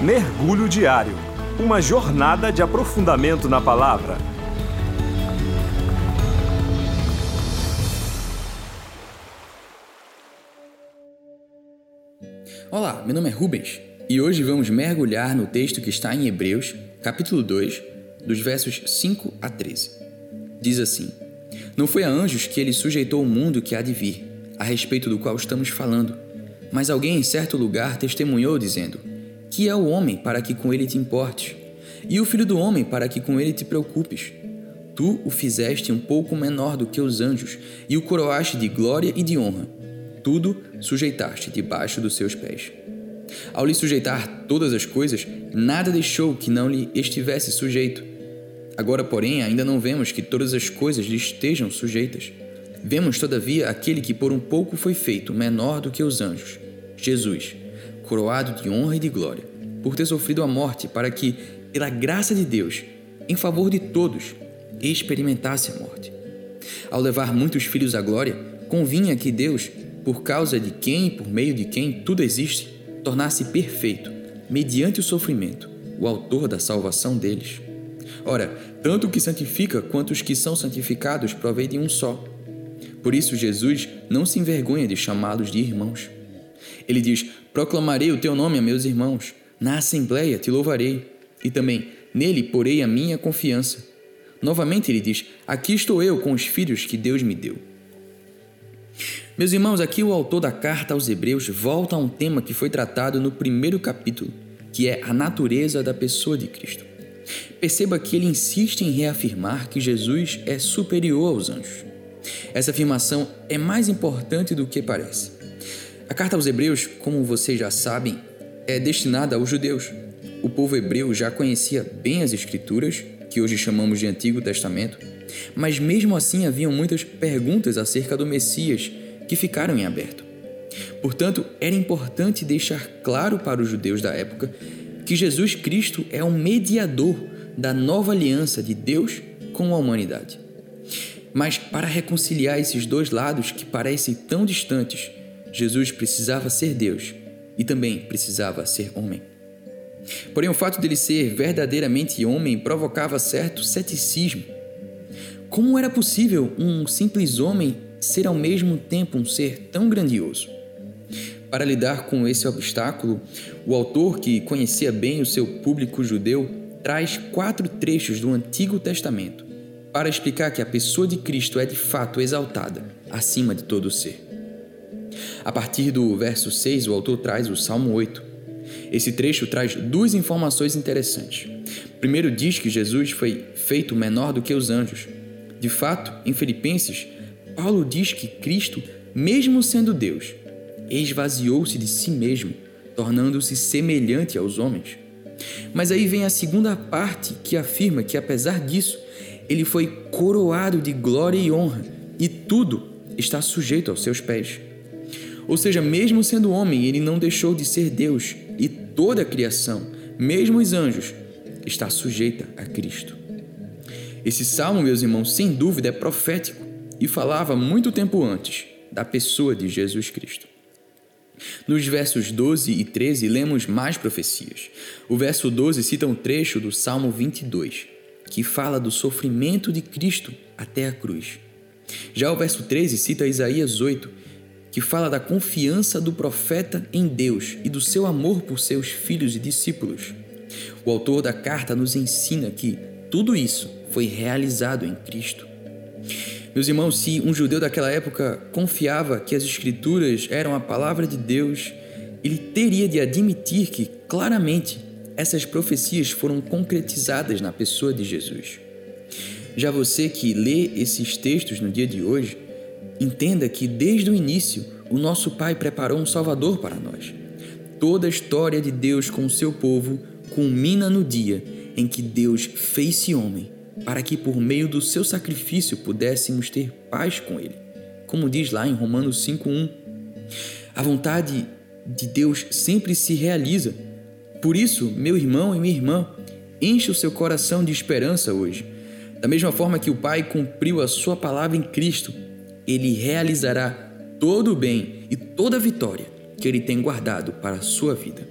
Mergulho Diário Uma jornada de aprofundamento na palavra. Olá, meu nome é Rubens e hoje vamos mergulhar no texto que está em Hebreus, capítulo 2, dos versos 5 a 13. Diz assim: Não foi a anjos que ele sujeitou o mundo que há de vir, a respeito do qual estamos falando, mas alguém em certo lugar testemunhou, dizendo: que é o homem para que com ele te importes, e o filho do homem para que com ele te preocupes. Tu o fizeste um pouco menor do que os anjos, e o coroaste de glória e de honra. Tudo sujeitaste debaixo dos seus pés. Ao lhe sujeitar todas as coisas, nada deixou que não lhe estivesse sujeito. Agora, porém, ainda não vemos que todas as coisas lhe estejam sujeitas. Vemos, todavia, aquele que por um pouco foi feito menor do que os anjos, Jesus coroado de honra e de glória, por ter sofrido a morte, para que, pela graça de Deus, em favor de todos, experimentasse a morte. Ao levar muitos filhos à glória, convinha que Deus, por causa de quem e por meio de quem tudo existe, tornasse perfeito, mediante o sofrimento, o autor da salvação deles. Ora, tanto o que santifica quanto os que são santificados provém de um só. Por isso, Jesus não se envergonha de chamá-los de irmãos. Ele diz: Proclamarei o teu nome a meus irmãos, na assembleia te louvarei, e também nele porei a minha confiança. Novamente ele diz: Aqui estou eu com os filhos que Deus me deu. Meus irmãos, aqui o autor da carta aos Hebreus volta a um tema que foi tratado no primeiro capítulo, que é a natureza da pessoa de Cristo. Perceba que ele insiste em reafirmar que Jesus é superior aos anjos. Essa afirmação é mais importante do que parece. A carta aos Hebreus, como vocês já sabem, é destinada aos judeus. O povo hebreu já conhecia bem as Escrituras, que hoje chamamos de Antigo Testamento, mas mesmo assim haviam muitas perguntas acerca do Messias que ficaram em aberto. Portanto, era importante deixar claro para os judeus da época que Jesus Cristo é o mediador da nova aliança de Deus com a humanidade. Mas para reconciliar esses dois lados que parecem tão distantes, Jesus precisava ser Deus e também precisava ser homem. Porém, o fato dele ser verdadeiramente homem provocava certo ceticismo. Como era possível um simples homem ser ao mesmo tempo um ser tão grandioso? Para lidar com esse obstáculo, o autor, que conhecia bem o seu público judeu, traz quatro trechos do Antigo Testamento para explicar que a pessoa de Cristo é de fato exaltada acima de todo ser. A partir do verso 6, o autor traz o Salmo 8. Esse trecho traz duas informações interessantes. Primeiro, diz que Jesus foi feito menor do que os anjos. De fato, em Filipenses, Paulo diz que Cristo, mesmo sendo Deus, esvaziou-se de si mesmo, tornando-se semelhante aos homens. Mas aí vem a segunda parte que afirma que, apesar disso, ele foi coroado de glória e honra, e tudo está sujeito aos seus pés. Ou seja, mesmo sendo homem, ele não deixou de ser Deus e toda a criação, mesmo os anjos, está sujeita a Cristo. Esse salmo, meus irmãos, sem dúvida é profético e falava muito tempo antes da pessoa de Jesus Cristo. Nos versos 12 e 13 lemos mais profecias. O verso 12 cita um trecho do Salmo 22, que fala do sofrimento de Cristo até a cruz. Já o verso 13 cita Isaías 8, que fala da confiança do profeta em Deus e do seu amor por seus filhos e discípulos. O autor da carta nos ensina que tudo isso foi realizado em Cristo. Meus irmãos, se um judeu daquela época confiava que as Escrituras eram a palavra de Deus, ele teria de admitir que, claramente, essas profecias foram concretizadas na pessoa de Jesus. Já você que lê esses textos no dia de hoje, Entenda que desde o início o nosso Pai preparou um Salvador para nós. Toda a história de Deus com o seu povo culmina no dia em que Deus fez-se homem, para que por meio do seu sacrifício pudéssemos ter paz com Ele. Como diz lá em Romanos 5,1. A vontade de Deus sempre se realiza. Por isso, meu irmão e minha irmã, enche o seu coração de esperança hoje. Da mesma forma que o Pai cumpriu a sua palavra em Cristo, ele realizará todo o bem e toda a vitória que ele tem guardado para a sua vida.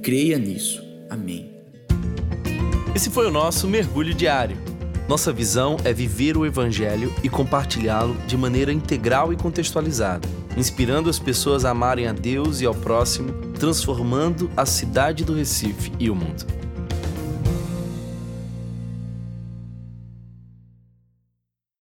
Creia nisso. Amém. Esse foi o nosso mergulho diário. Nossa visão é viver o Evangelho e compartilhá-lo de maneira integral e contextualizada, inspirando as pessoas a amarem a Deus e ao próximo, transformando a cidade do Recife e o mundo.